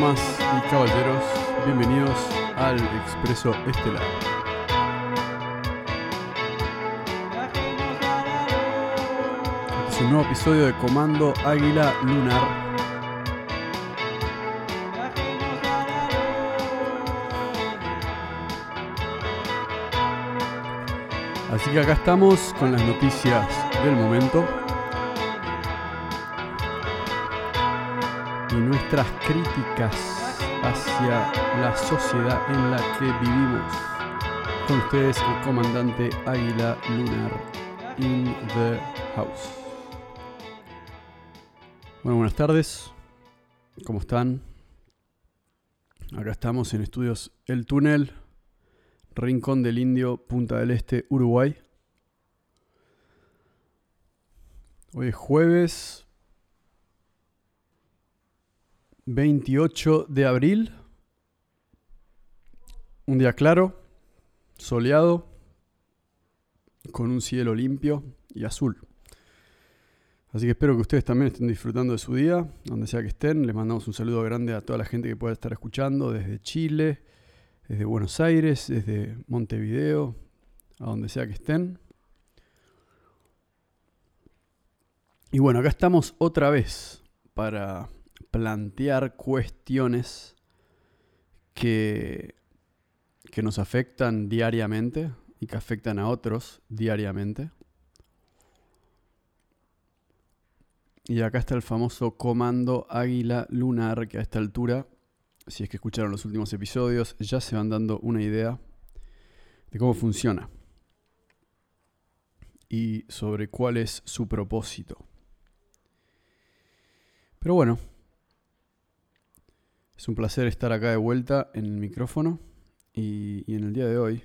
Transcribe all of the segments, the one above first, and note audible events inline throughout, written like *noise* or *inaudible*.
Damas y caballeros, bienvenidos al Expreso Estelar. Este es un nuevo episodio de Comando Águila Lunar. Así que acá estamos con las noticias del momento. Nuestras críticas hacia la sociedad en la que vivimos. Con ustedes el comandante Águila Lunar in the house. Bueno, buenas tardes. ¿Cómo están? Acá estamos en estudios El Túnel, Rincón del Indio, Punta del Este, Uruguay. Hoy es jueves 28 de abril. Un día claro, soleado, con un cielo limpio y azul. Así que espero que ustedes también estén disfrutando de su día, donde sea que estén. Les mandamos un saludo grande a toda la gente que pueda estar escuchando desde Chile, desde Buenos Aires, desde Montevideo, a donde sea que estén. Y bueno, acá estamos otra vez para plantear cuestiones que, que nos afectan diariamente y que afectan a otros diariamente. Y acá está el famoso comando águila lunar que a esta altura, si es que escucharon los últimos episodios, ya se van dando una idea de cómo funciona y sobre cuál es su propósito. Pero bueno, es un placer estar acá de vuelta en el micrófono y, en el día de hoy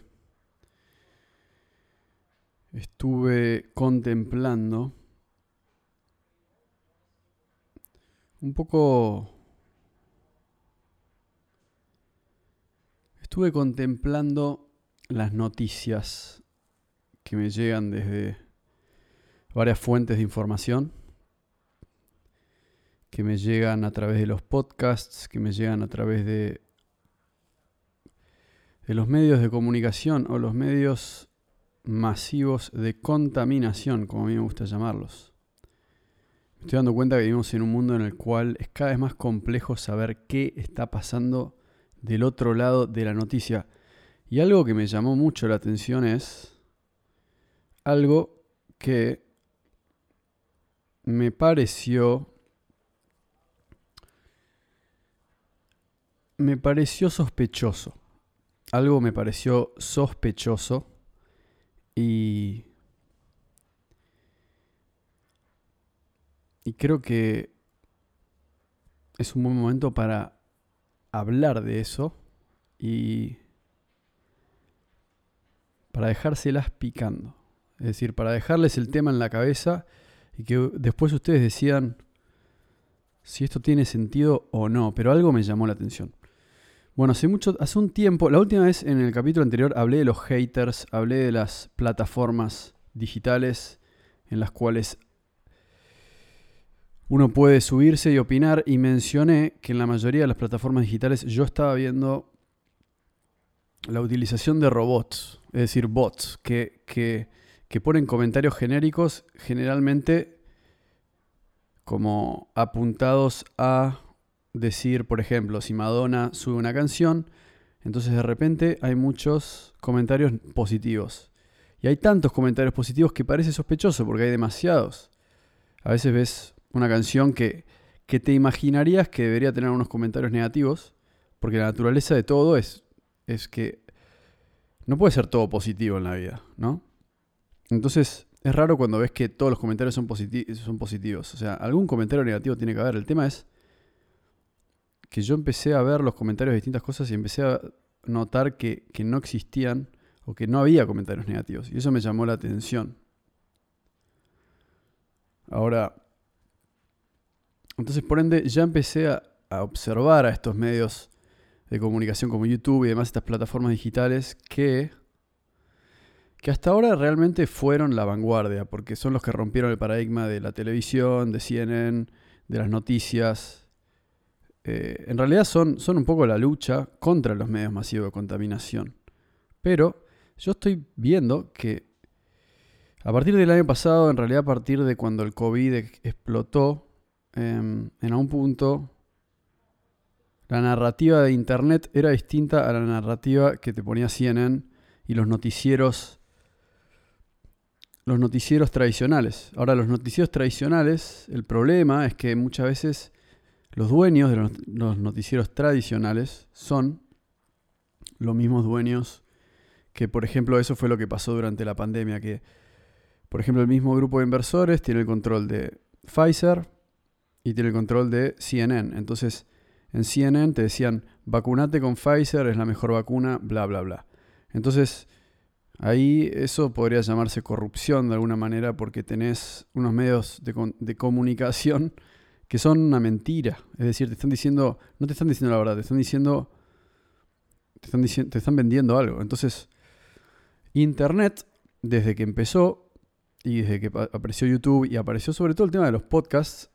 estuve contemplando un poco... Estuve contemplando las noticias que me llegan desde varias fuentes de información que me llegan a través de los podcasts, que me llegan a través de, de los medios de comunicación o los medios masivos de contaminación, como a mí me gusta llamarlos. Me estoy dando cuenta que vivimos en un mundo en el cual es cada vez más complejo saber qué está pasando del otro lado de la noticia. Y algo que me llamó mucho la atención es algo que me pareció me pareció sospechoso. Algo me pareció sospechoso y... Y creo que es un buen momento para hablar de eso y para dejárselas picando. Es decir, para dejarles el tema en la cabeza y que después ustedes decidan si esto tiene sentido o no. Pero algo me llamó la atención. Bueno, hace mucho, hace un tiempo, la última vez en el capítulo anterior hablé de los haters, hablé de las plataformas digitales en las cuales uno puede subirse y opinar y mencioné que en la mayoría de las plataformas digitales yo estaba viendo la utilización de robots, es decir, bots, que, que, que ponen comentarios genéricos generalmente como apuntados a decir, por ejemplo, si Madonna sube una canción, entonces de repente hay muchos comentarios positivos. Y hay tantos comentarios positivos que parece sospechoso porque hay demasiados. A veces ves una canción que, que te imaginarías que debería tener unos comentarios negativos, porque la naturaleza de todo es, es que no puede ser todo positivo en la vida, ¿no? Entonces es raro cuando ves que todos los comentarios son, son positivos. O sea, algún comentario negativo tiene que haber. El tema es que yo empecé a ver los comentarios de distintas cosas y empecé a notar que, no existían o que no había comentarios negativos. Y eso me llamó la atención. Ahora, entonces por ende ya empecé a, observar a estos medios de comunicación como YouTube y demás, estas plataformas digitales que, que hasta ahora realmente fueron la vanguardia, porque son los que rompieron el paradigma de la televisión, de CNN, de las noticias, eh, en realidad son, son un poco la lucha contra los medios masivos de contaminación. Pero yo estoy viendo que a partir del año pasado, en realidad a partir de cuando el COVID explotó, em, en algún punto la narrativa de Internet era distinta a la narrativa que te ponía CNN y los noticieros los noticieros tradicionales. Ahora, los noticieros tradicionales, el problema es que muchas veces los dueños de los, noticieros tradicionales son los mismos dueños que, por ejemplo, eso fue lo que pasó durante la pandemia, que, por ejemplo, el mismo grupo de inversores tiene el control de Pfizer y tiene el control de CNN. Entonces, en CNN te decían, vacunate con Pfizer, es la mejor vacuna, bla, bla, bla. Entonces, Ahí eso podría llamarse corrupción de alguna manera porque tenés unos medios de, comunicación que son una mentira. Es decir, te están diciendo, no te están diciendo la verdad, te están diciendo, te están, te están vendiendo algo. Entonces, Internet, desde que empezó y desde que apareció YouTube y apareció sobre todo el tema de los podcasts,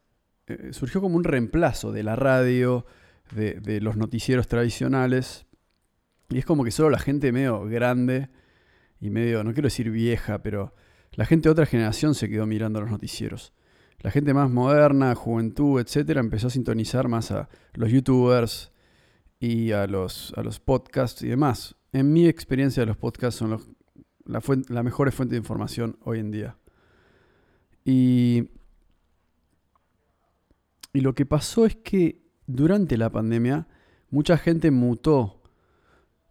eh, surgió como un reemplazo de la radio, de, de los noticieros tradicionales. Y es como que solo la gente medio grande y medio, no quiero decir vieja, pero la gente de otra generación se quedó mirando los noticieros. La gente más moderna, juventud, etcétera, empezó a sintonizar más a los youtubers y a los, a los podcasts y demás. En mi experiencia, los podcasts son la, la mejor fuente de información hoy en día. Y, y lo que pasó es que durante la pandemia mucha gente mutó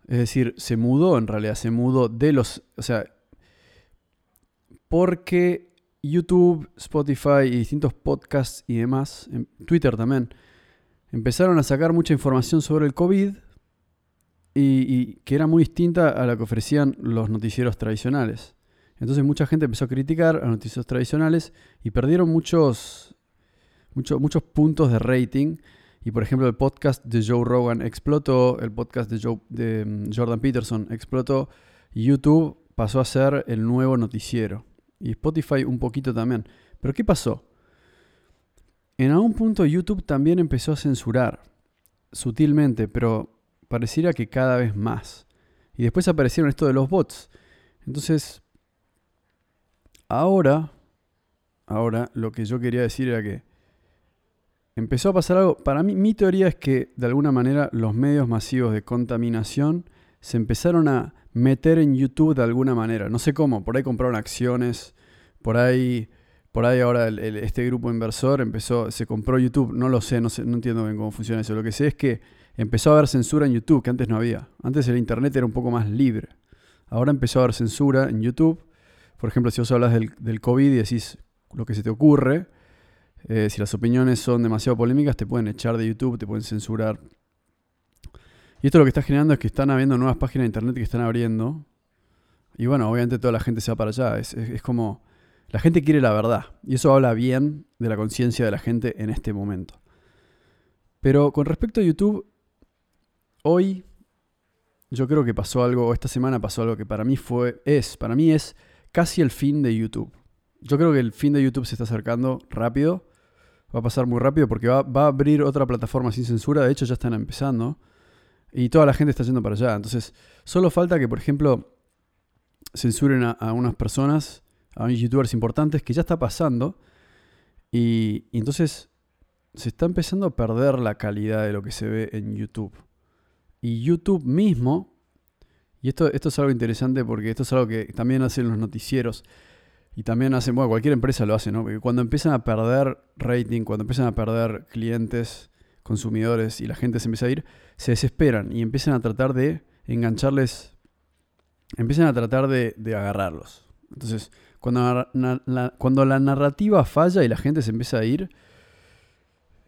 es decir, se mudó en realidad, se mudó de los... O sea, porque YouTube, Spotify y distintos podcasts y demás, Twitter también, empezaron a sacar mucha información sobre el COVID y, que era muy distinta a la que ofrecían los noticieros tradicionales. Entonces mucha gente empezó a criticar a los noticieros tradicionales y perdieron muchos, muchos, muchos puntos de rating y por ejemplo, el podcast de Joe Rogan explotó, el podcast de, Joe, de mm, Jordan Peterson explotó, y YouTube pasó a ser el nuevo noticiero. Y Spotify un poquito también. Pero ¿qué pasó? En algún punto YouTube también empezó a censurar, sutilmente, pero pareciera que cada vez más. Y después aparecieron esto de los bots. Entonces, ahora, ahora lo que yo quería decir era que empezó a pasar algo. Para mí, mi teoría es que de alguna manera los medios masivos de contaminación se empezaron a meter en YouTube de alguna manera. No sé cómo, por ahí compraron acciones, por ahí, por ahí ahora este grupo inversor empezó, se compró YouTube, no lo sé, no sé, no entiendo bien cómo funciona eso. Lo que sé es que empezó a haber censura en YouTube, que antes no había. Antes el internet era un poco más libre. Ahora empezó a haber censura en YouTube. Por ejemplo, si vos hablas del, del COVID y decís lo que se te ocurre, eh, si las opiniones son demasiado polémicas, te pueden echar de YouTube, te pueden censurar. Y esto lo que está generando es que están habiendo nuevas páginas de internet que están abriendo. Y bueno, obviamente toda la gente se va para allá. Es, es como. La gente quiere la verdad. Y eso habla bien de la conciencia de la gente en este momento. Pero con respecto a YouTube, hoy yo creo que pasó algo, esta semana pasó algo que para mí fue, es, para mí es casi el fin de YouTube. Yo creo que el fin de YouTube se está acercando rápido. Va a pasar muy rápido porque va, a abrir otra plataforma sin censura. De hecho, ya están empezando. Y toda la gente está yendo para allá. Entonces, solo falta que, por ejemplo, censuren a, unas personas, a unos youtubers importantes, que ya está pasando. Y, entonces se está empezando a perder la calidad de lo que se ve en YouTube. Y YouTube mismo, y esto, esto es algo interesante porque esto es algo que también hacen los noticieros. Y también hacen, bueno, cualquier empresa lo hace, ¿no? Porque cuando empiezan a perder rating, cuando empiezan a perder clientes, consumidores y la gente se empieza a ir, se desesperan y empiezan a tratar de engancharles, empiezan a tratar de, agarrarlos. Entonces, cuando la, cuando la narrativa falla y la gente se empieza a ir,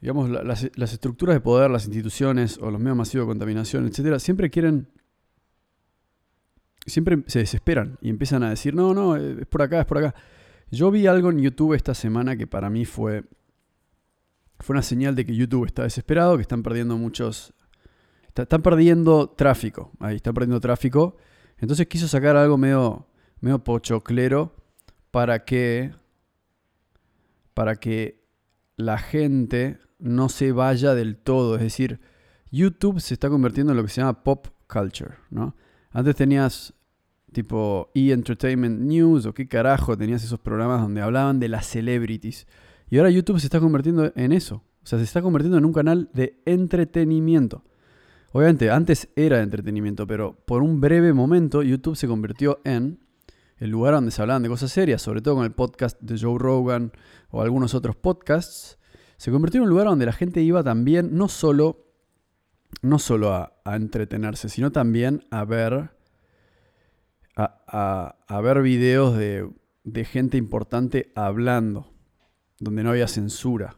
digamos, las, las, estructuras de poder, las instituciones o los medios masivos de contaminación, etcétera, siempre quieren siempre se desesperan y empiezan a decir, no, no, es por acá, es por acá. Yo vi algo en YouTube esta semana que para mí fue, fue una señal de que YouTube está desesperado, que están perdiendo muchos, están perdiendo tráfico, ahí están perdiendo tráfico. Entonces quiso sacar algo medio, medio pochoclero para que, para que la gente no se vaya del todo. Es decir, YouTube se está convirtiendo en lo que se llama pop culture, ¿no? Antes tenías tipo E! Entertainment News o qué carajo, tenías esos programas donde hablaban de las celebrities. Y ahora YouTube se está convirtiendo en eso. O sea, se está convirtiendo en un canal de entretenimiento. Obviamente, antes era entretenimiento, pero por un breve momento YouTube se convirtió en el lugar donde se hablaban de cosas serias, sobre todo con el podcast de Joe Rogan o algunos otros podcasts. Se convirtió en un lugar donde la gente iba también no solo, no solo a, entretenerse, sino también a ver, a, ver videos de, de gente importante hablando, donde no había censura.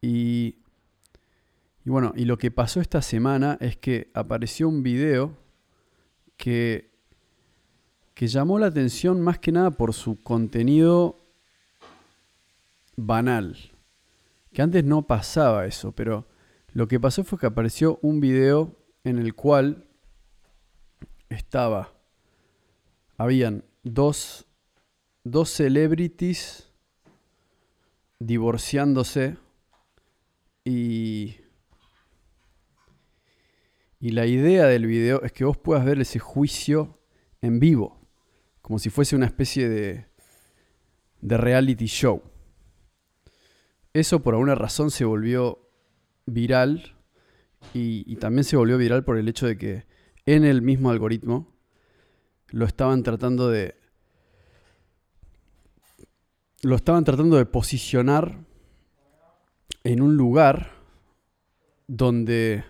Y bueno, y lo que pasó esta semana es que apareció un video que, que llamó la atención más que nada por su contenido banal. Que antes no pasaba eso, pero lo que pasó fue que apareció un video en el cual estaba, habían dos, dos celebrities divorciándose y y la idea del video es que vos puedas ver ese juicio en vivo, como si fuese una especie de, de reality show. Eso por alguna razón se volvió viral y, y, también se volvió viral por el hecho de que en el mismo algoritmo lo estaban tratando de lo estaban tratando de posicionar en un lugar donde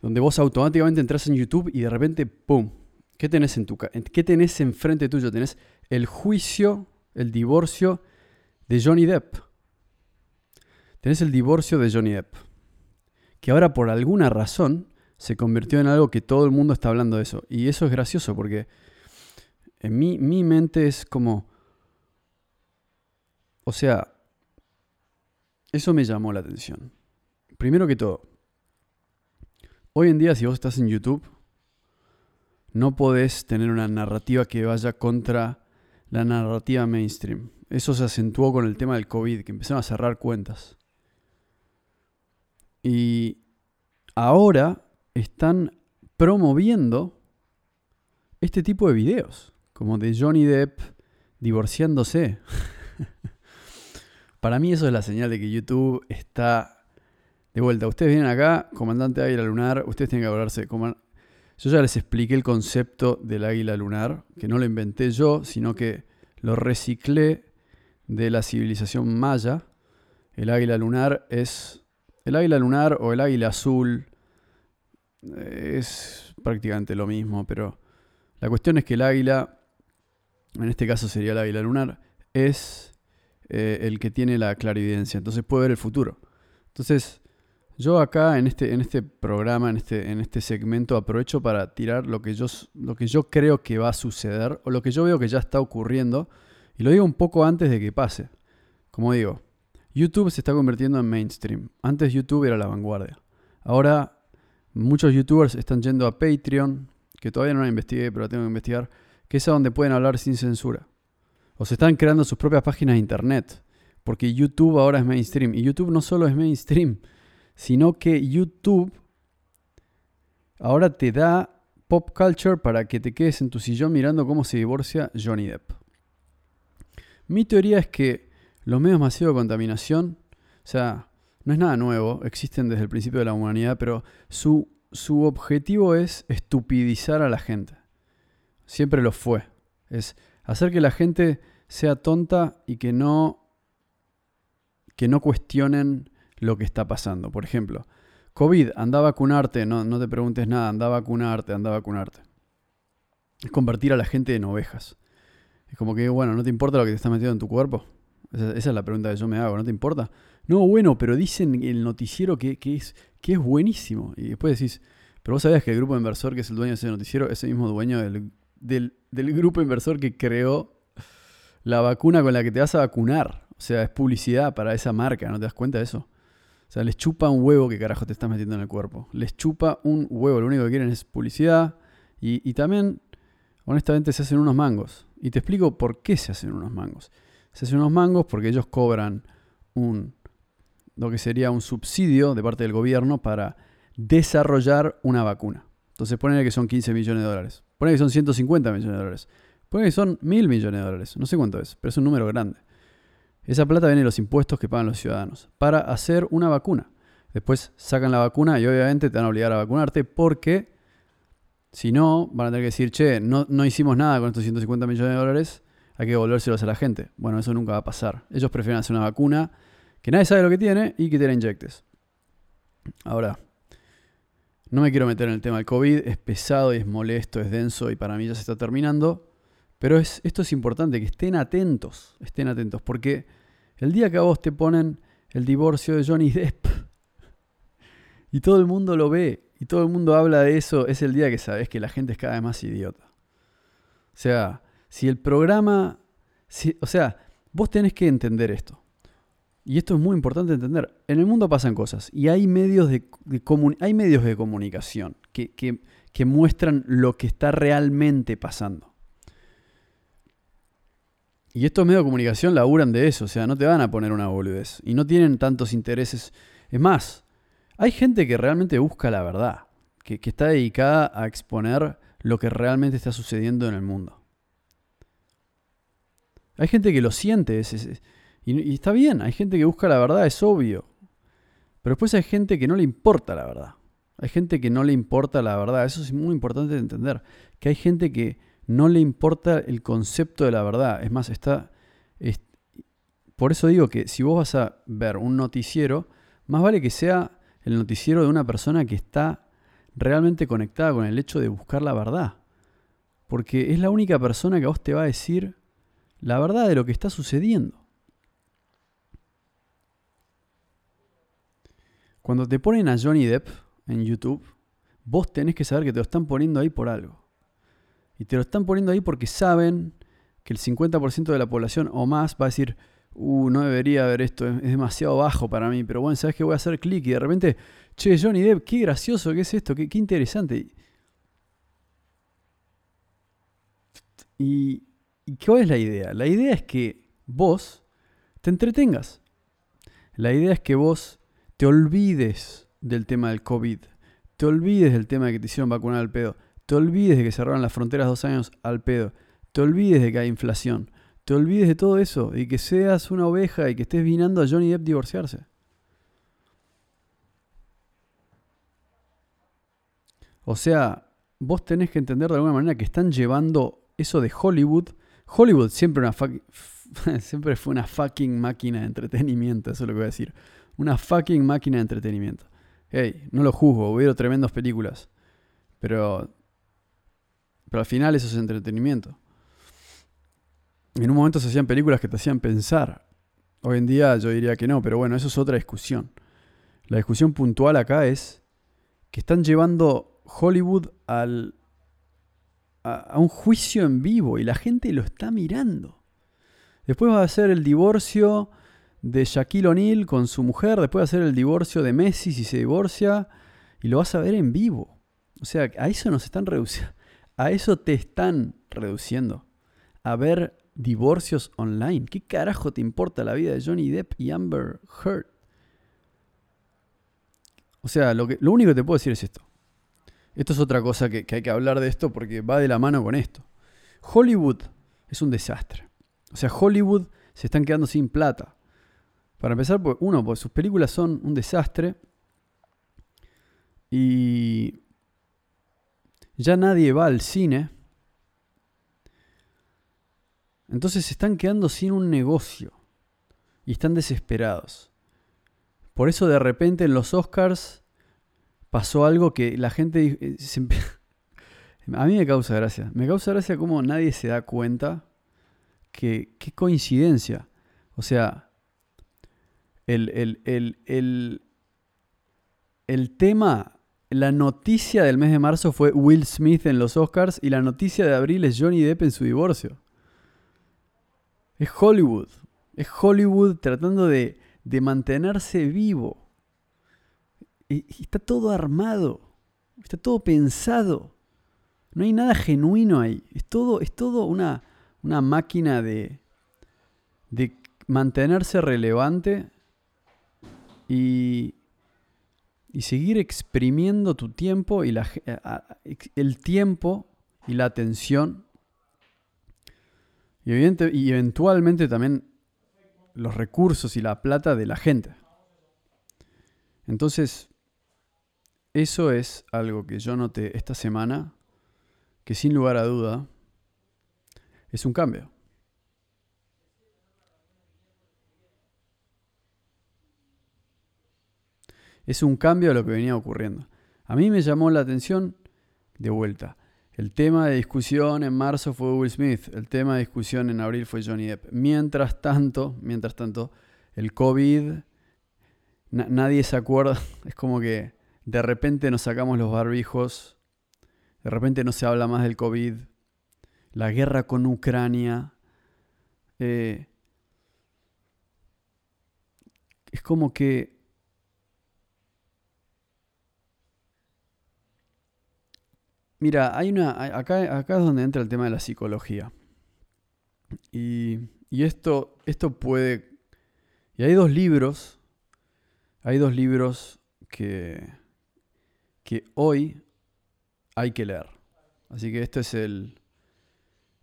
donde vos automáticamente entras en YouTube y de repente, ¡pum! ¿Qué tenés, en tu, ¿Qué tenés enfrente tuyo? Tenés el juicio, el divorcio de Johnny Depp. Tenés el divorcio de Johnny Depp. Que ahora por alguna razón se convirtió en algo que todo el mundo está hablando de eso. Y eso es gracioso porque en mi, mi mente es como... O sea, eso me llamó la atención. Primero que todo, Hoy en día, si vos estás en YouTube, no podés tener una narrativa que vaya contra la narrativa mainstream. Eso se acentuó con el tema del COVID, que empezaron a cerrar cuentas. Y ahora están promoviendo este tipo de videos, como de Johnny Depp divorciándose. *laughs* Para mí eso es la señal de que YouTube está de vuelta, ustedes vienen acá, comandante águila lunar, ustedes tienen que hablarse. Yo ya les expliqué el concepto del águila lunar, que no lo inventé yo, sino que lo reciclé de la civilización maya. El águila lunar es. El águila lunar o el águila azul es prácticamente lo mismo, pero la cuestión es que el águila, en este caso sería el águila lunar, es eh, el que tiene la clarividencia, entonces puede ver el futuro. Entonces, yo acá en este, en este programa, en este, en este segmento, aprovecho para tirar lo que, yo, lo que yo creo que va a suceder o lo que yo veo que ya está ocurriendo y lo digo un poco antes de que pase. Como digo, YouTube se está convirtiendo en mainstream. Antes YouTube era la vanguardia. Ahora muchos youtubers están yendo a Patreon, que todavía no la investigué, pero la tengo que investigar, que es a donde pueden hablar sin censura. O se están creando sus propias páginas de internet, porque YouTube ahora es mainstream. Y YouTube no solo es mainstream, sino que YouTube ahora te da pop culture para que te quedes en tu sillón mirando cómo se divorcia Johnny Depp. Mi teoría es que los medios masivos de contaminación, o sea, no es nada nuevo, existen desde el principio de la humanidad, pero su, su objetivo es estupidizar a la gente. Siempre lo fue. Es hacer que la gente sea tonta y que no, que no cuestionen lo que está pasando. Por ejemplo, COVID, anda a vacunarte, no, no te preguntes nada, anda a vacunarte, anda a vacunarte. Es convertir a la gente en ovejas. Es como que, bueno, ¿no te importa lo que te está metiendo en tu cuerpo? Esa, es la pregunta que yo me hago, ¿no te importa? No, bueno, pero dicen en el noticiero que, es, que es buenísimo. Y después decís, pero vos sabías que el grupo inversor que es el dueño de ese noticiero es el mismo dueño del, del, del grupo inversor que creó la vacuna con la que te vas a vacunar. O sea, es publicidad para esa marca, ¿no te das cuenta de eso? O sea, les chupa un huevo que carajo te estás metiendo en el cuerpo. Les chupa un huevo. Lo único que quieren es publicidad. Y, también, honestamente, se hacen unos mangos. Y te explico por qué se hacen unos mangos. se hacen unos mangos porque ellos cobran un, lo que sería un subsidio de parte del gobierno para desarrollar una vacuna. Entonces ponen que son 15 millones de dólares. Ponen que son 150 millones de dólares. Ponen que son mil millones de dólares. No sé cuánto es, pero es un número grande. Esa plata viene de los impuestos que pagan los ciudadanos para hacer una vacuna. Después sacan la vacuna y obviamente te van a obligar a vacunarte porque si no, van a tener que decir, che, no, no hicimos nada con estos 150 millones de dólares, hay que devolvérselos a la gente. Bueno, eso nunca va a pasar. Ellos prefieren hacer una vacuna que nadie sabe lo que tiene y que te la inyectes. Ahora, no me quiero meter en el tema del COVID, es pesado y es molesto, es denso y para mí ya se está terminando, pero es, esto es importante, que estén atentos, estén atentos, porque el día que a vos te ponen el divorcio de Johnny Depp *laughs* y todo el mundo lo ve y todo el mundo habla de eso, es el día que sabes que la gente es cada vez más idiota. O sea, si el programa, o sea, vos tenés que entender esto. Y esto es muy importante entender. En el mundo pasan cosas y hay medios de, hay medios de comunicación que, que, muestran lo que está realmente pasando. Y estos medios de comunicación laburan de eso, o sea, no te van a poner una boludez. Y no tienen tantos intereses. Es más, hay gente que realmente busca la verdad, que, que está dedicada a exponer lo que realmente está sucediendo en el mundo. Hay gente que lo siente, y, está bien, hay gente que busca la verdad, es obvio. Pero después hay gente que no le importa la verdad. Hay gente que no le importa la verdad. Eso es muy importante de entender. Que hay gente que no le importa el concepto de la verdad. Es más, está... por eso digo que si vos vas a ver un noticiero, más vale que sea el noticiero de una persona que está realmente conectada con el hecho de buscar la verdad. Porque es la única persona que a vos te va a decir la verdad de lo que está sucediendo. Cuando te ponen a Johnny Depp en YouTube, vos tenés que saber que te lo están poniendo ahí por algo. Y te lo están poniendo ahí porque saben que el 50% de la población o más va a decir, uh, no debería haber esto, es, demasiado bajo para mí, pero bueno, ¿sabes qué? Voy a hacer clic y de repente, che, Johnny Depp, qué gracioso, qué es esto, qué, qué interesante. Y, ¿Y cuál es la idea? La idea es que vos te entretengas. La idea es que vos te olvides del tema del COVID, te olvides del tema de que te hicieron vacunar al pedo, te olvides de que cerraron las fronteras dos años al pedo, te olvides de que hay inflación, te olvides de todo eso y que seas una oveja y que estés vinando a Johnny Depp divorciarse. O sea, vos tenés que entender de alguna manera que están llevando eso de Hollywood. Hollywood siempre, una *laughs* siempre fue una fucking máquina de entretenimiento, eso es lo que voy a decir. Una fucking máquina de entretenimiento. Hey, no lo juzgo, hubo tremendas películas. Pero. Pero al final eso es entretenimiento. En un momento se hacían películas que te hacían pensar. Hoy en día yo diría que no, pero bueno, eso es otra discusión. La discusión puntual acá es que están llevando Hollywood al, a, un juicio en vivo y la gente lo está mirando. Después va a ser el divorcio de Shaquille O'Neal con su mujer, después de hacer el divorcio de Messi si se divorcia, y lo vas a ver en vivo. O sea, a eso nos están reduciendo. A eso te están reduciendo. A ver divorcios online. ¿Qué carajo te importa la vida de Johnny Depp y Amber Heard? O sea, lo, que, único que te puedo decir es esto. Esto es otra cosa que, que hay que hablar de esto porque va de la mano con esto. Hollywood es un desastre. O sea, Hollywood se están quedando sin plata. Para empezar, pues, uno, pues sus películas son un desastre. Y ya nadie va al cine. Entonces se están quedando sin un negocio. Y están desesperados. Por eso de repente en los Oscars pasó algo que la gente... Eh, *laughs* a mí me causa gracia. Me causa gracia cómo nadie se da cuenta que... Qué coincidencia. O sea, el, el, tema, la noticia del mes de marzo fue Will Smith en los Oscars y la noticia de abril es Johnny Depp en su divorcio. Es Hollywood. Es Hollywood tratando de, de mantenerse vivo. Está todo armado. Está todo pensado. No hay nada genuino ahí. Es todo, es todo una, una máquina de, de mantenerse relevante y, y seguir exprimiendo tu tiempo y la, el tiempo y la atención y, y eventualmente también los recursos y la plata de la gente. Entonces, eso es algo que yo noté esta semana, que sin lugar a duda es un cambio. Es un cambio a lo que venía ocurriendo. A mí me llamó la atención de vuelta. El tema de discusión en marzo fue Will Smith, el tema de discusión en abril fue Johnny Depp. Mientras tanto, mientras tanto, el COVID, nadie se acuerda, *laughs* es como que de repente nos sacamos los barbijos, de repente no se habla más del COVID, la guerra con Ucrania. Eh, es como que Mira, hay una. Acá, acá es donde entra el tema de la psicología. Y, y esto, esto puede. Y hay dos libros. Hay dos libros que. que hoy hay que leer. Así que este es el.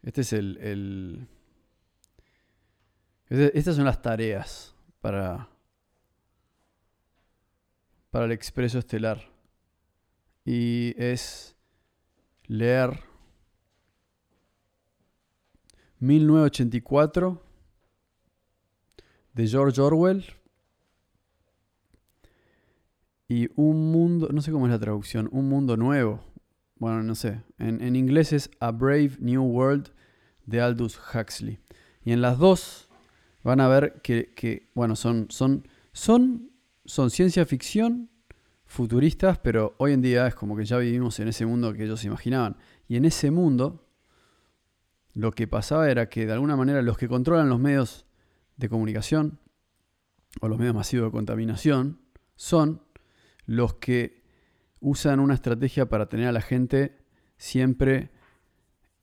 Este es el. este, estas son las tareas para. para el expreso estelar. Y es leer 1984 de George Orwell y un mundo, no sé cómo es la traducción, un mundo nuevo. Bueno, no sé. En, inglés es A Brave New World de Aldous Huxley. Y en las dos van a ver que, que bueno, son, son, son, son ciencia ficción futuristas, pero hoy en día es como que ya vivimos en ese mundo que ellos imaginaban. Y en ese mundo, lo que pasaba era que de alguna manera los que controlan los medios de comunicación o los medios masivos de contaminación son los que usan una estrategia para tener a la gente siempre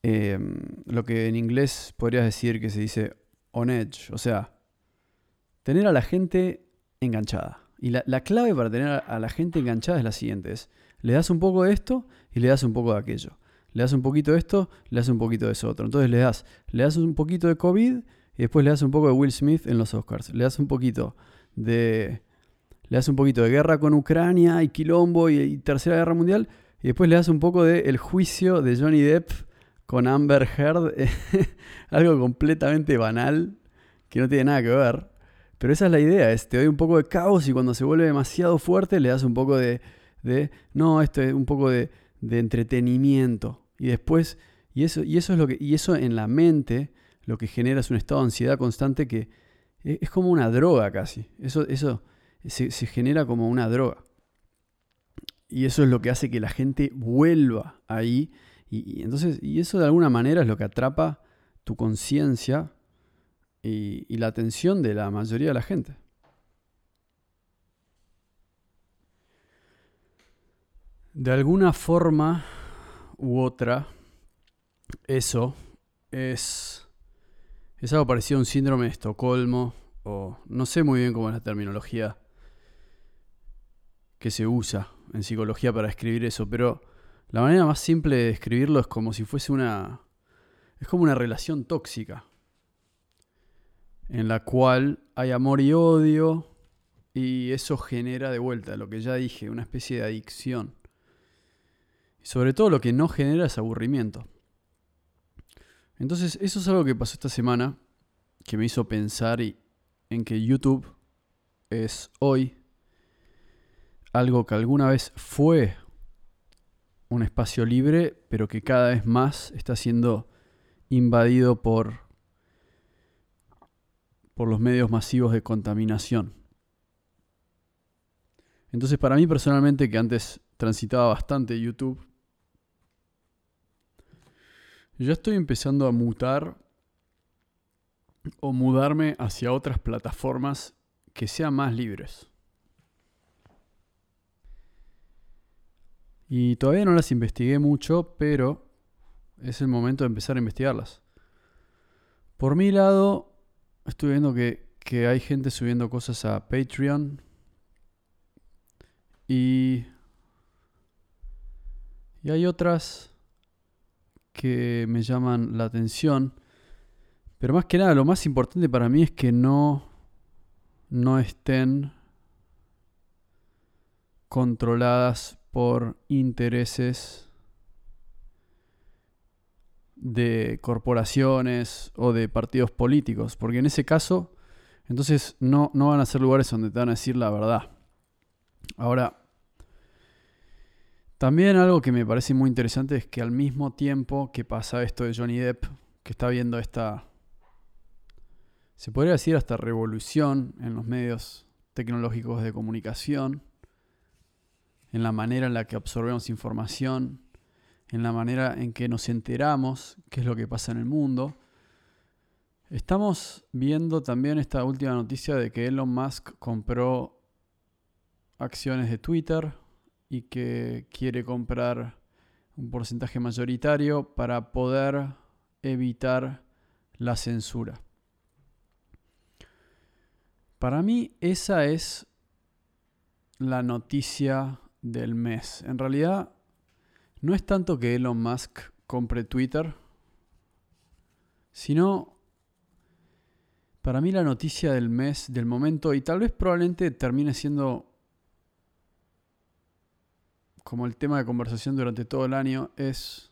em, lo que en inglés podrías decir que se dice on edge, o sea, tener a la gente enganchada. Y la, clave para tener a la gente enganchada es la siguiente. Es, le das un poco de esto y le das un poco de aquello. Le das un poquito de esto, le das un poquito de eso otro. Entonces le das, le das un poquito de COVID y después le das un poco de Will Smith en los Oscars. Le das un poquito de... Le das un poquito de guerra con Ucrania y quilombo y, tercera guerra mundial. Y después le das un poco de el juicio de Johnny Depp con Amber Heard. *laughs* algo completamente banal que no tiene nada que ver. Pero esa es la idea, es te doy un poco de caos y cuando se vuelve demasiado fuerte le das un poco de, no, esto es un poco de, entretenimiento. Y después, y eso, y eso es lo que, y eso en la mente lo que genera es un estado de ansiedad constante que e, es como una droga casi. Eso, eso se, genera como una droga. Y eso es lo que hace que la gente vuelva ahí. y, entonces, y eso de alguna manera es lo que atrapa tu conciencia y, la atención de la mayoría de la gente. De alguna forma u otra, eso es, es algo parecido a un síndrome de Estocolmo, o no sé muy bien cómo es la terminología que se usa en psicología para escribir eso, pero la manera más simple de describirlo es como si fuese una... es como una relación tóxica en la cual hay amor y odio y eso genera de vuelta lo que ya dije, una especie de adicción. Y sobre todo lo que no genera es aburrimiento. Entonces eso es algo que pasó esta semana que me hizo pensar en que YouTube es hoy algo que alguna vez fue un espacio libre, pero que cada vez más está siendo invadido por por los medios masivos de contaminación. Entonces para mí personalmente, que antes transitaba bastante YouTube, ya estoy empezando a mutar o mudarme hacia otras plataformas que sean más libres. Y todavía no las investigué mucho, pero es el momento de empezar a investigarlas. Por mi lado, estuve viendo que, que hay gente subiendo cosas a Patreon. Y, y hay otras que me llaman la atención. Pero más que nada, lo más importante para mí es que no, no estén controladas por intereses de corporaciones o de partidos políticos, porque en ese caso, entonces no, no van a ser lugares donde te van a decir la verdad. Ahora, también algo que me parece muy interesante es que al mismo tiempo que pasa esto de Johnny Depp, que está viendo esta, se podría decir hasta revolución en los medios tecnológicos de comunicación, en la manera en la que absorbemos información, en la manera en que nos enteramos qué es lo que pasa en el mundo. Estamos viendo también esta última noticia de que Elon Musk compró acciones de Twitter y que quiere comprar un porcentaje mayoritario para poder evitar la censura. Para mí esa es la noticia del mes. En realidad no es tanto que Elon Musk compre Twitter, sino para mí la noticia del mes, del momento, y tal vez probablemente termine siendo como el tema de conversación durante todo el año es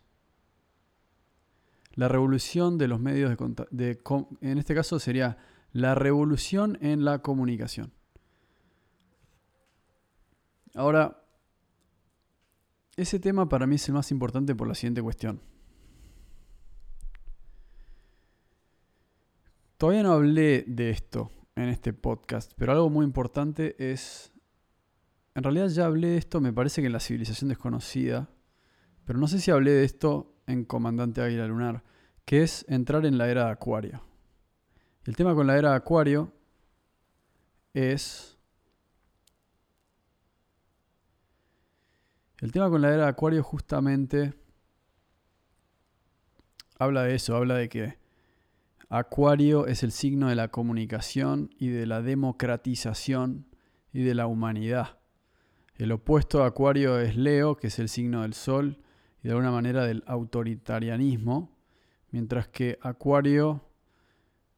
la revolución de los medios de, de en este caso sería la revolución en la comunicación. Ahora, ese tema para mí es el más importante por la siguiente cuestión. Todavía no hablé de esto en este podcast, pero algo muy importante es en realidad ya hablé de esto, me parece que en la civilización desconocida, pero no sé si hablé de esto en Comandante Águila Lunar, que es entrar en la era de Acuario. El tema con la era de Acuario es... El tema con la era de Acuario justamente habla de eso, habla de que Acuario es el signo de la comunicación y de la democratización y de la humanidad. El opuesto a Acuario es Leo, que es el signo del Sol y de alguna manera del autoritarianismo, mientras que Acuario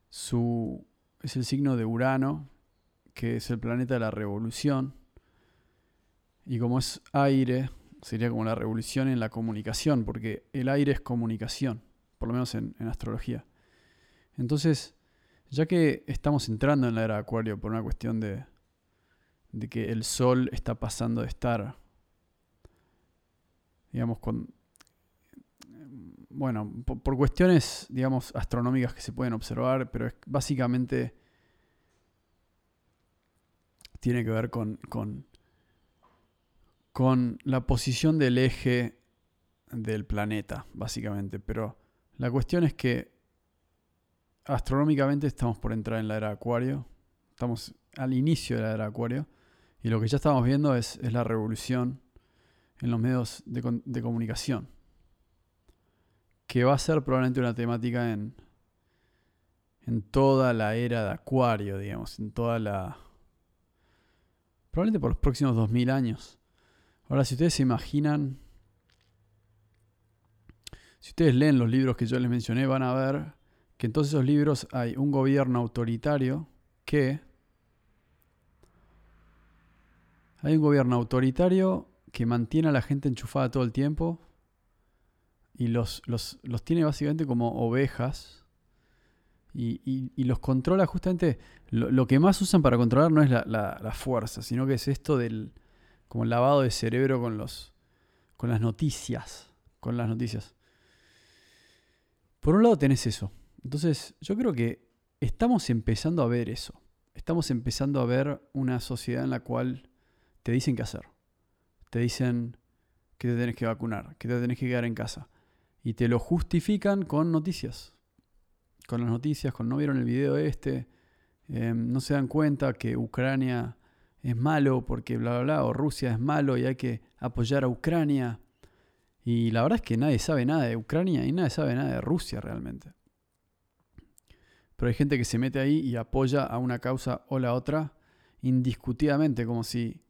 es el signo de Urano, que es el planeta de la revolución, y como es aire, sería como la revolución en la comunicación, porque el aire es comunicación, por lo menos en, en astrología. Entonces, ya que estamos entrando en la era de Acuario por una cuestión de, de que el Sol está pasando de estar, digamos, con, bueno, por, cuestiones, digamos, astronómicas que se pueden observar, pero es, básicamente tiene que ver con, con, con la posición del eje del planeta, básicamente. Pero la cuestión es que astronómicamente estamos por entrar en la era de Acuario, estamos al inicio de la era de Acuario. Y lo que ya estamos viendo es, la revolución en los medios de, comunicación, que va a ser probablemente una temática en, en toda la era de Acuario, digamos, en toda la... Probablemente por los próximos 2000 años. Ahora, si ustedes se imaginan, si ustedes leen los libros que yo les mencioné, van a ver que en todos esos libros hay un gobierno autoritario que Hay un gobierno autoritario que mantiene a la gente enchufada todo el tiempo y los, los, tiene básicamente como ovejas y, los controla justamente. Lo, que más usan para controlar no es la, fuerza, sino que es esto del como lavado de cerebro con, los, con las noticias. Con las noticias. Por un lado tenés eso. Entonces, yo creo que estamos empezando a ver eso. Estamos empezando a ver una sociedad en la cual te dicen qué hacer. Te dicen que te tenés que vacunar, que te tenés que quedar en casa. Y te lo justifican con noticias. Con las noticias, con no vieron el video este, em, no se dan cuenta que Ucrania es malo porque bla, bla, bla, o Rusia es malo y hay que apoyar a Ucrania. Y la verdad es que nadie sabe nada de Ucrania y nadie sabe nada de Rusia realmente. pero hay gente que se mete ahí y apoya a una causa o la otra indiscutidamente, como si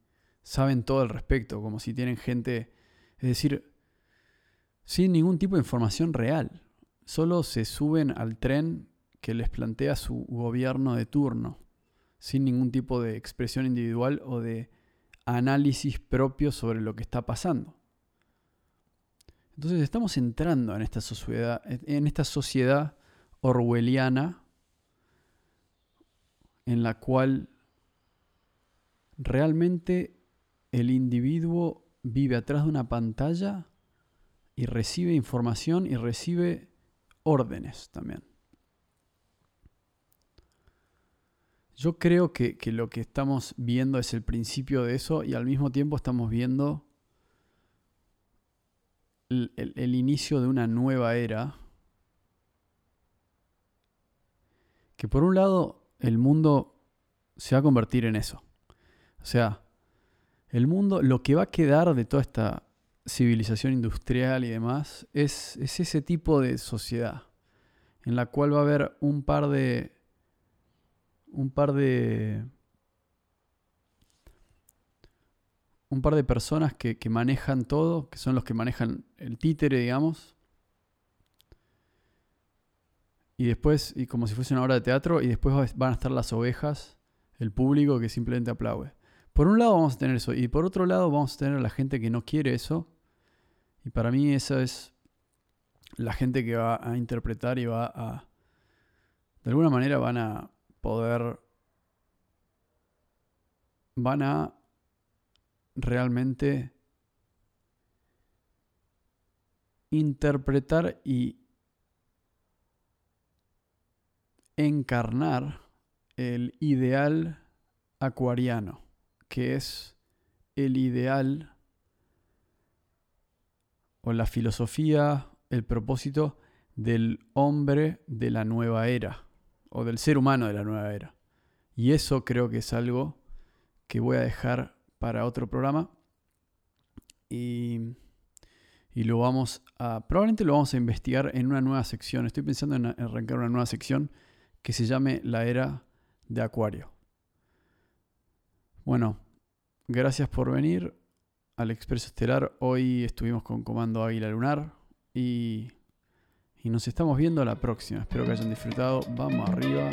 saben todo al respecto, como si tienen gente, es decir, sin ningún tipo de información real. Solo se suben al tren que les plantea su gobierno de turno, sin ningún tipo de expresión individual o de análisis propio sobre lo que está pasando. Entonces estamos entrando en esta sociedad, en esta sociedad orwelliana en la cual realmente el individuo vive atrás de una pantalla y recibe información y recibe órdenes también. Yo creo que, lo que estamos viendo es el principio de eso y al mismo tiempo estamos viendo el, inicio de una nueva era. Que por un lado el mundo se va a convertir en eso. O sea, el mundo, lo que va a quedar de toda esta civilización industrial y demás, es, es ese tipo de sociedad en la cual va a haber un par de un par de. Un par de personas que, manejan todo, que son los que manejan el títere, digamos. Y después, y como si fuese una obra de teatro, y después van a estar las ovejas, el público que simplemente aplaude. Por un lado vamos a tener eso, y por otro lado vamos a tener a la gente que no quiere eso. Y para mí esa es la gente que va a interpretar y va a... De alguna manera van a poder, van a realmente interpretar y encarnar el ideal acuariano, que es el ideal o la filosofía, el propósito del hombre de la nueva era o del ser humano de la nueva era. Y eso creo que es algo que voy a dejar para otro programa. Y, y lo vamos a, probablemente lo vamos a investigar en una nueva sección. Estoy pensando en arrancar una nueva sección que se llame La Era de Acuario. Bueno, gracias por venir al Expreso Estelar. Hoy estuvimos con Comando Águila Lunar y y nos estamos viendo la próxima. Espero que hayan disfrutado. Vamos arriba.